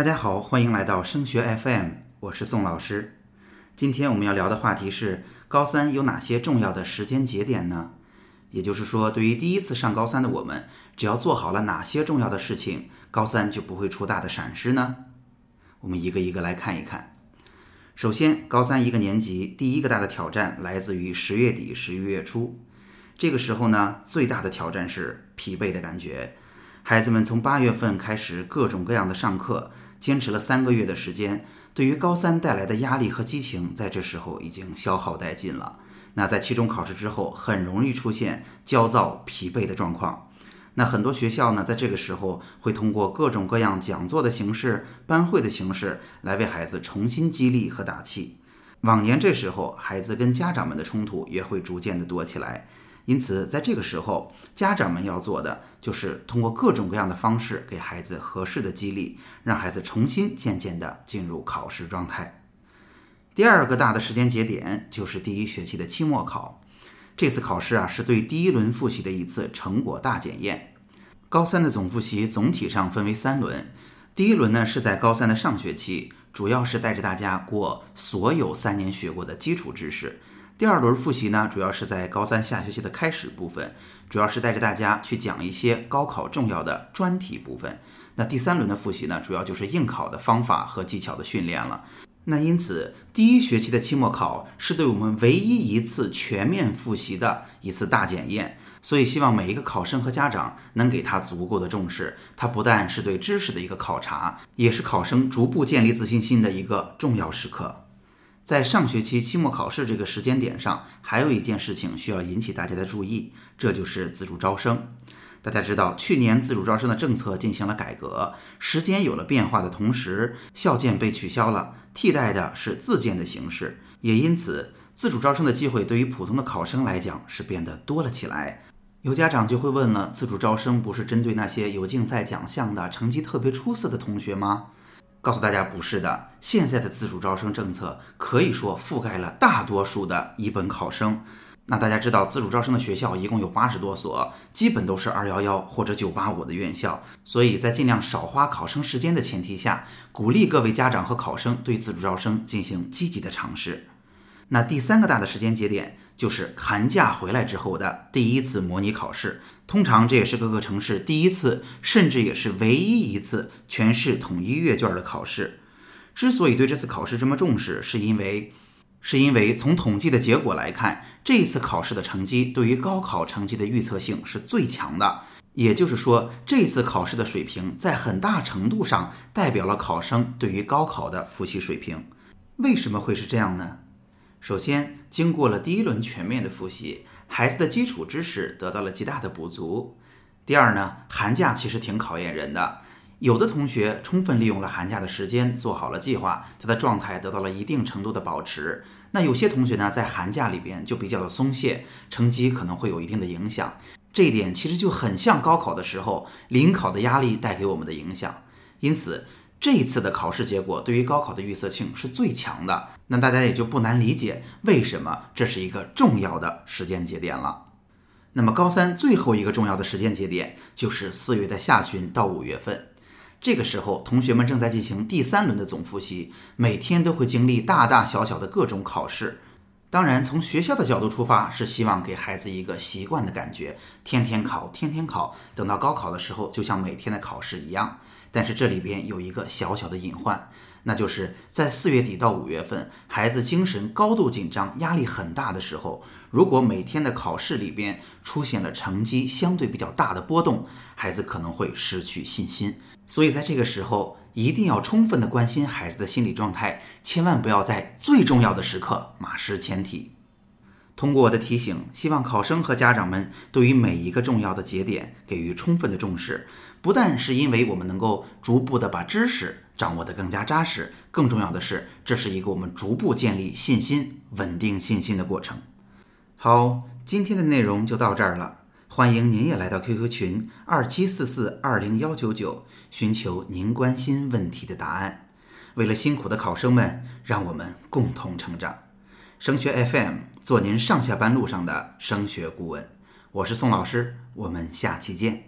大家好，欢迎来到升学 FM，我是宋老师。今天我们要聊的话题是高三有哪些重要的时间节点呢？也就是说，对于第一次上高三的我们，只要做好了哪些重要的事情，高三就不会出大的闪失呢？我们一个一个来看一看。首先，高三一个年级第一个大的挑战来自于十月底、十一月初。这个时候呢，最大的挑战是疲惫的感觉。孩子们从八月份开始各种各样的上课，坚持了三个月的时间，对于高三带来的压力和激情，在这时候已经消耗殆尽了。那在期中考试之后，很容易出现焦躁、疲惫的状况。那很多学校呢，在这个时候会通过各种各样讲座的形式、班会的形式来为孩子重新激励和打气。往年这时候，孩子跟家长们的冲突也会逐渐的多起来。因此，在这个时候，家长们要做的就是通过各种各样的方式给孩子合适的激励，让孩子重新渐渐地进入考试状态。第二个大的时间节点就是第一学期的期末考。这次考试啊，是对第一轮复习的一次成果大检验。高三的总复习总体上分为三轮，第一轮呢是在高三的上学期，主要是带着大家过所有三年学过的基础知识。第二轮复习呢，主要是在高三下学期的开始部分，主要是带着大家去讲一些高考重要的专题部分。那第三轮的复习呢，主要就是应考的方法和技巧的训练了。那因此，第一学期的期末考是对我们唯一一次全面复习的一次大检验，所以希望每一个考生和家长能给他足够的重视。它不但是对知识的一个考察，也是考生逐步建立自信心的一个重要时刻。在上学期期末考试这个时间点上，还有一件事情需要引起大家的注意，这就是自主招生。大家知道，去年自主招生的政策进行了改革，时间有了变化的同时，校建被取消了，替代的是自建的形式，也因此自主招生的机会对于普通的考生来讲是变得多了起来。有家长就会问了：自主招生不是针对那些有竞赛奖项的、成绩特别出色的同学吗？告诉大家，不是的。现在的自主招生政策可以说覆盖了大多数的一本考生。那大家知道，自主招生的学校一共有八十多所，基本都是二幺幺或者九八五的院校。所以在尽量少花考生时间的前提下，鼓励各位家长和考生对自主招生进行积极的尝试。那第三个大的时间节点就是寒假回来之后的第一次模拟考试，通常这也是各个城市第一次，甚至也是唯一一次全市统一阅卷的考试。之所以对这次考试这么重视，是因为，是因为从统计的结果来看，这一次考试的成绩对于高考成绩的预测性是最强的。也就是说，这次考试的水平在很大程度上代表了考生对于高考的复习水平。为什么会是这样呢？首先，经过了第一轮全面的复习，孩子的基础知识得到了极大的补足。第二呢，寒假其实挺考验人的，有的同学充分利用了寒假的时间，做好了计划，他的状态得到了一定程度的保持。那有些同学呢，在寒假里边就比较的松懈，成绩可能会有一定的影响。这一点其实就很像高考的时候临考的压力带给我们的影响。因此。这一次的考试结果对于高考的预测性是最强的，那大家也就不难理解为什么这是一个重要的时间节点了。那么高三最后一个重要的时间节点就是四月的下旬到五月份，这个时候同学们正在进行第三轮的总复习，每天都会经历大大小小的各种考试。当然，从学校的角度出发，是希望给孩子一个习惯的感觉，天天考，天天考，等到高考的时候，就像每天的考试一样。但是这里边有一个小小的隐患，那就是在四月底到五月份，孩子精神高度紧张、压力很大的时候，如果每天的考试里边出现了成绩相对比较大的波动，孩子可能会失去信心。所以在这个时候，一定要充分的关心孩子的心理状态，千万不要在最重要的时刻马失前蹄。通过我的提醒，希望考生和家长们对于每一个重要的节点给予充分的重视。不但是因为我们能够逐步的把知识掌握得更加扎实，更重要的是，这是一个我们逐步建立信心、稳定信心的过程。好，今天的内容就到这儿了。欢迎您也来到 QQ 群二七四四二零幺九九，寻求您关心问题的答案。为了辛苦的考生们，让我们共同成长。升学 FM 做您上下班路上的升学顾问，我是宋老师，我们下期见。